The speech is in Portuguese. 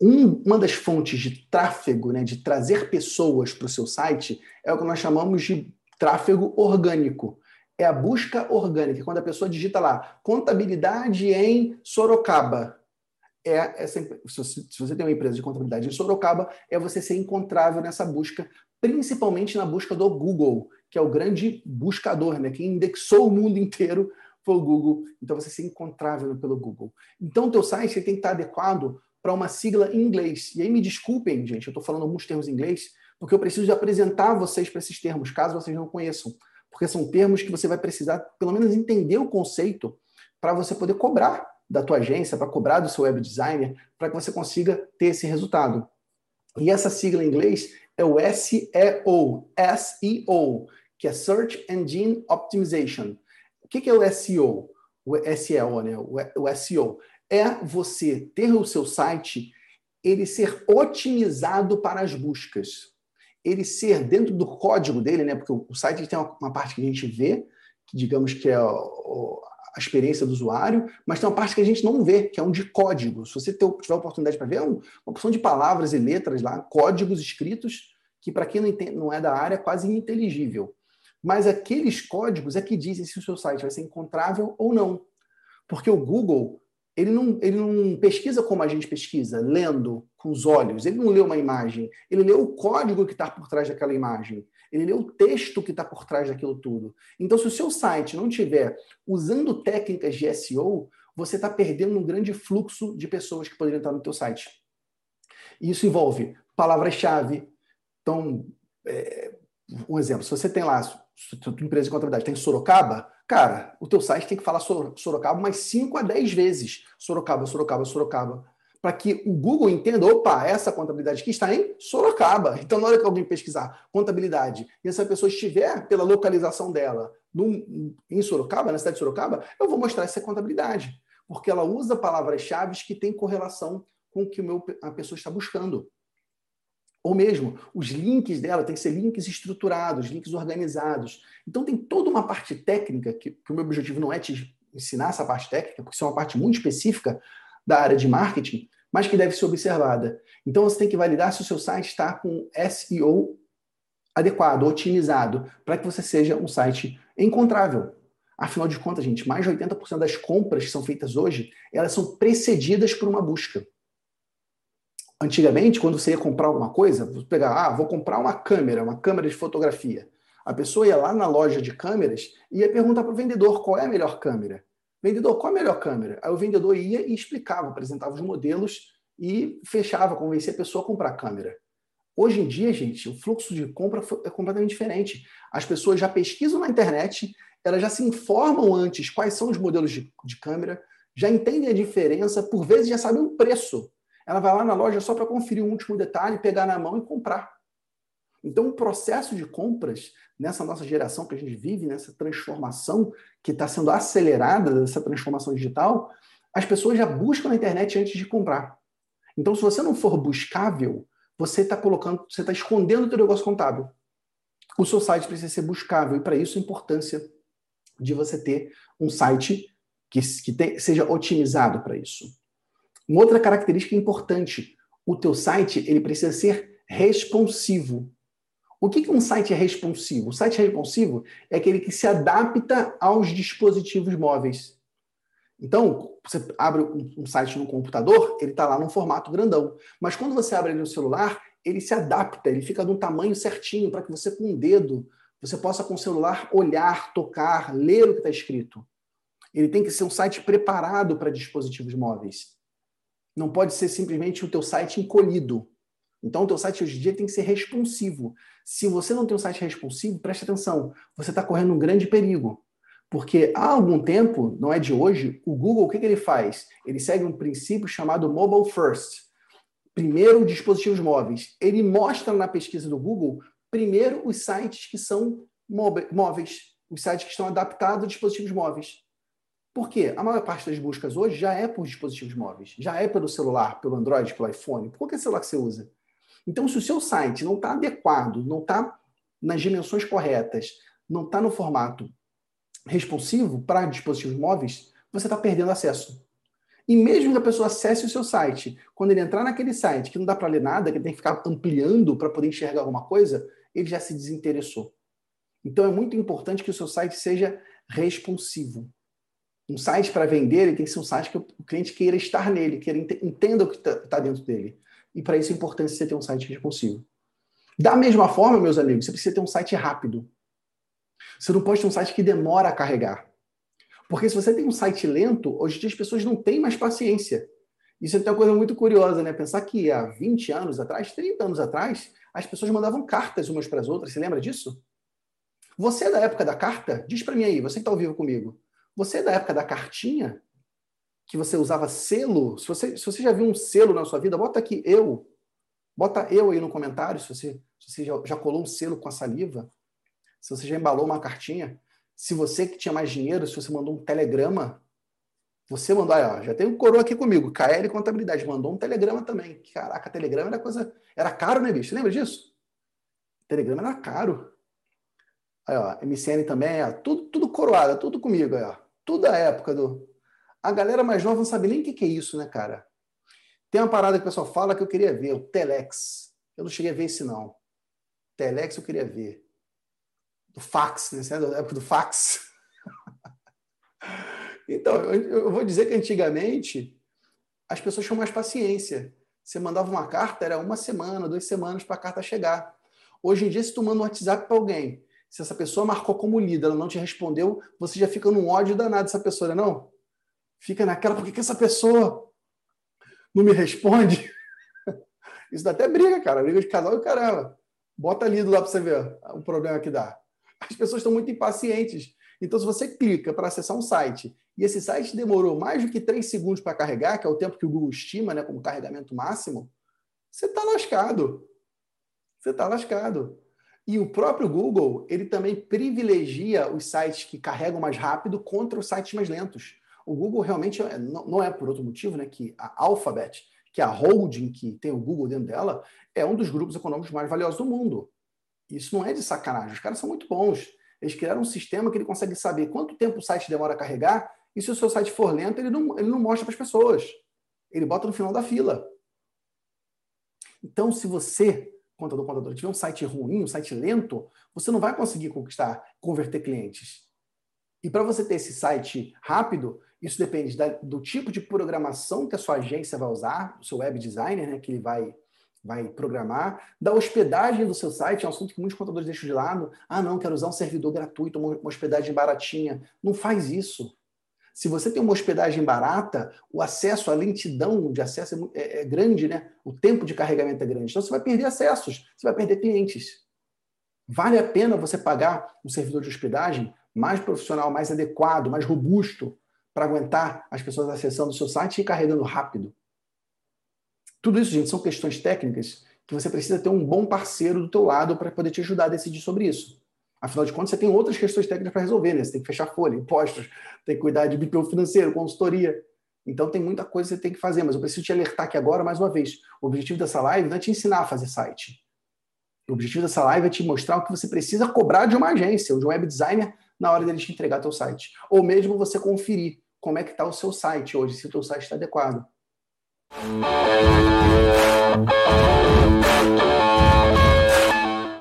um, uma das fontes de tráfego, né, de trazer pessoas para o seu site, é o que nós chamamos de tráfego orgânico. É a busca orgânica. Quando a pessoa digita lá contabilidade em Sorocaba, é essa, se você tem uma empresa de contabilidade em Sorocaba, é você ser encontrável nessa busca, principalmente na busca do Google, que é o grande buscador, né? Quem indexou o mundo inteiro foi o Google. Então você ser encontrável pelo Google. Então o teu site tem que estar adequado para uma sigla em inglês. E aí me desculpem, gente, eu estou falando alguns termos em inglês, porque eu preciso apresentar vocês para esses termos, caso vocês não conheçam. Porque são termos que você vai precisar, pelo menos, entender o conceito para você poder cobrar da tua agência, para cobrar do seu web designer, para que você consiga ter esse resultado. E essa sigla em inglês é o SEO, SEO, que é Search Engine Optimization. O que é o SEO? O SEO, né? O SEO é você ter o seu site ele ser otimizado para as buscas. Ele ser dentro do código dele, né? Porque o site tem uma parte que a gente vê, que digamos que é a experiência do usuário, mas tem uma parte que a gente não vê, que é um de código. Se você tiver oportunidade para ver, é uma opção de palavras e letras lá, códigos escritos, que para quem não, é da área é quase ininteligível. Mas aqueles códigos é que dizem se o seu site vai ser encontrável ou não. Porque o Google, ele não, ele não pesquisa como a gente pesquisa, lendo com os olhos. Ele não lê uma imagem, ele lê o código que está por trás daquela imagem. Ele lê o texto que está por trás daquilo tudo. Então, se o seu site não tiver usando técnicas de SEO, você está perdendo um grande fluxo de pessoas que poderiam estar no teu site. E isso envolve palavras-chave. Então, é, um exemplo, se você tem lá, se tua empresa de contabilidade tem Sorocaba, cara, o teu site tem que falar Sorocaba mais 5 a 10 vezes. Sorocaba, Sorocaba, Sorocaba para que o Google entenda, opa, essa contabilidade aqui está em Sorocaba. Então, na hora que alguém pesquisar contabilidade e essa pessoa estiver pela localização dela no, em Sorocaba, na cidade de Sorocaba, eu vou mostrar essa contabilidade, porque ela usa palavras-chave que têm correlação com o que meu, a pessoa está buscando. Ou mesmo, os links dela têm que ser links estruturados, links organizados. Então, tem toda uma parte técnica, que, que o meu objetivo não é te ensinar essa parte técnica, porque isso é uma parte muito específica da área de marketing, mas que deve ser observada. Então você tem que validar se o seu site está com SEO adequado, otimizado, para que você seja um site encontrável. Afinal de contas, gente, mais de 80% das compras que são feitas hoje, elas são precedidas por uma busca. Antigamente, quando você ia comprar alguma coisa, vou pegar, ah, vou comprar uma câmera, uma câmera de fotografia. A pessoa ia lá na loja de câmeras e ia perguntar para o vendedor qual é a melhor câmera. Vendedor, qual a melhor câmera? Aí o vendedor ia e explicava, apresentava os modelos e fechava, convencia a pessoa a comprar a câmera. Hoje em dia, gente, o fluxo de compra é completamente diferente. As pessoas já pesquisam na internet, elas já se informam antes quais são os modelos de, de câmera, já entendem a diferença, por vezes já sabem o preço. Ela vai lá na loja só para conferir o último detalhe, pegar na mão e comprar. Então, o processo de compras nessa nossa geração que a gente vive, nessa transformação que está sendo acelerada, dessa transformação digital, as pessoas já buscam na internet antes de comprar. Então, se você não for buscável, você está colocando, você está escondendo o teu negócio contábil. O seu site precisa ser buscável e para isso a importância de você ter um site que, que tem, seja otimizado para isso. Uma outra característica importante, o teu site ele precisa ser responsivo. O que, que um site é responsivo? O site responsivo é aquele que se adapta aos dispositivos móveis. Então, você abre um site no computador, ele está lá num formato grandão. Mas quando você abre ele no celular, ele se adapta, ele fica de um tamanho certinho para que você, com o dedo, você possa com o celular olhar, tocar, ler o que está escrito. Ele tem que ser um site preparado para dispositivos móveis. Não pode ser simplesmente o teu site encolhido. Então, o teu site hoje em dia tem que ser responsivo. Se você não tem um site responsivo, preste atenção, você está correndo um grande perigo. Porque há algum tempo, não é de hoje, o Google, o que, que ele faz? Ele segue um princípio chamado Mobile First. Primeiro, dispositivos móveis. Ele mostra na pesquisa do Google, primeiro, os sites que são móveis, os sites que estão adaptados a dispositivos móveis. Por quê? A maior parte das buscas hoje já é por dispositivos móveis, já é pelo celular, pelo Android, pelo iPhone. Por que celular que você usa? Então, se o seu site não está adequado, não está nas dimensões corretas, não está no formato responsivo para dispositivos móveis, você está perdendo acesso. E mesmo que a pessoa acesse o seu site, quando ele entrar naquele site que não dá para ler nada, que ele tem que ficar ampliando para poder enxergar alguma coisa, ele já se desinteressou. Então é muito importante que o seu site seja responsivo. Um site para vender ele tem que ser um site que o cliente queira estar nele, queira entenda o que está tá dentro dele. E para isso é importante você ter um site responsivo. Da mesma forma, meus amigos, você precisa ter um site rápido. Você não pode ter um site que demora a carregar. Porque se você tem um site lento, hoje em dia as pessoas não têm mais paciência. Isso é uma coisa muito curiosa, né? Pensar que há 20 anos atrás, 30 anos atrás, as pessoas mandavam cartas umas para as outras. Você lembra disso? Você é da época da carta? Diz para mim aí, você que está ao vivo comigo. Você é da época da cartinha? Que você usava selo? Se você, se você já viu um selo na sua vida, bota aqui eu. Bota eu aí no comentário se você, se você já, já colou um selo com a saliva. Se você já embalou uma cartinha. Se você que tinha mais dinheiro, se você mandou um telegrama, você mandou, aí, ó, já tem um coroa aqui comigo, KL Contabilidade, mandou um telegrama também. Caraca, telegrama era coisa. Era caro, né, bicho? Você lembra disso? Telegrama era caro. Aí, ó, MCN também, ó, tudo, tudo coroado, tudo comigo, aí, ó. Tudo a época do. A galera mais nova não sabe nem o que, que é isso, né, cara? Tem uma parada que o pessoal fala que eu queria ver, o Telex. Eu não cheguei a ver esse, não. Telex eu queria ver. Do fax, né? Da época do fax. então, eu vou dizer que antigamente as pessoas tinham mais paciência. Você mandava uma carta, era uma semana, duas semanas para a carta chegar. Hoje em dia, se tu manda um WhatsApp para alguém se essa pessoa marcou como líder, ela não te respondeu, você já fica num ódio danado dessa pessoa, não? É fica naquela, por que, que essa pessoa não me responde? Isso dá até briga, cara. Briga de casal e caramba. Bota lido lá para você ver o problema que dá. As pessoas estão muito impacientes. Então, se você clica para acessar um site e esse site demorou mais do que três segundos para carregar, que é o tempo que o Google estima né, como carregamento máximo, você está lascado. Você está lascado. E o próprio Google, ele também privilegia os sites que carregam mais rápido contra os sites mais lentos. O Google realmente é, não é por outro motivo, né, que a Alphabet, que é a holding que tem o Google dentro dela, é um dos grupos econômicos mais valiosos do mundo. Isso não é de sacanagem, os caras são muito bons. Eles criaram um sistema que ele consegue saber quanto tempo o site demora a carregar e se o seu site for lento, ele não, ele não mostra para as pessoas. Ele bota no final da fila. Então, se você contador, contador, tiver um site ruim, um site lento, você não vai conseguir conquistar, converter clientes. E para você ter esse site rápido, isso depende da, do tipo de programação que a sua agência vai usar, o seu web designer, né, que ele vai, vai programar, da hospedagem do seu site, é um assunto que muitos contadores deixam de lado. Ah, não, quero usar um servidor gratuito, uma hospedagem baratinha. Não faz isso. Se você tem uma hospedagem barata, o acesso, a lentidão de acesso é, é, é, grande, né? O tempo de carregamento é grande. Então você vai perder acessos, você vai perder clientes. Vale a pena você pagar um servidor de hospedagem mais profissional, mais adequado, mais robusto para aguentar as pessoas acessando o seu site e carregando rápido. Tudo isso, gente, são questões técnicas que você precisa ter um bom parceiro do teu lado para poder te ajudar a decidir sobre isso. Afinal de contas, você tem outras questões técnicas para resolver, né? Você tem que fechar folha, impostos, tem que cuidar de BPO financeiro, consultoria. Então tem muita coisa que você tem que fazer, mas eu preciso te alertar aqui agora, mais uma vez. O objetivo dessa live não é te ensinar a fazer site. O objetivo dessa live é te mostrar o que você precisa cobrar de uma agência, ou de um web designer, na hora dele te entregar teu site. Ou mesmo você conferir como é que está o seu site hoje, se o teu site está adequado.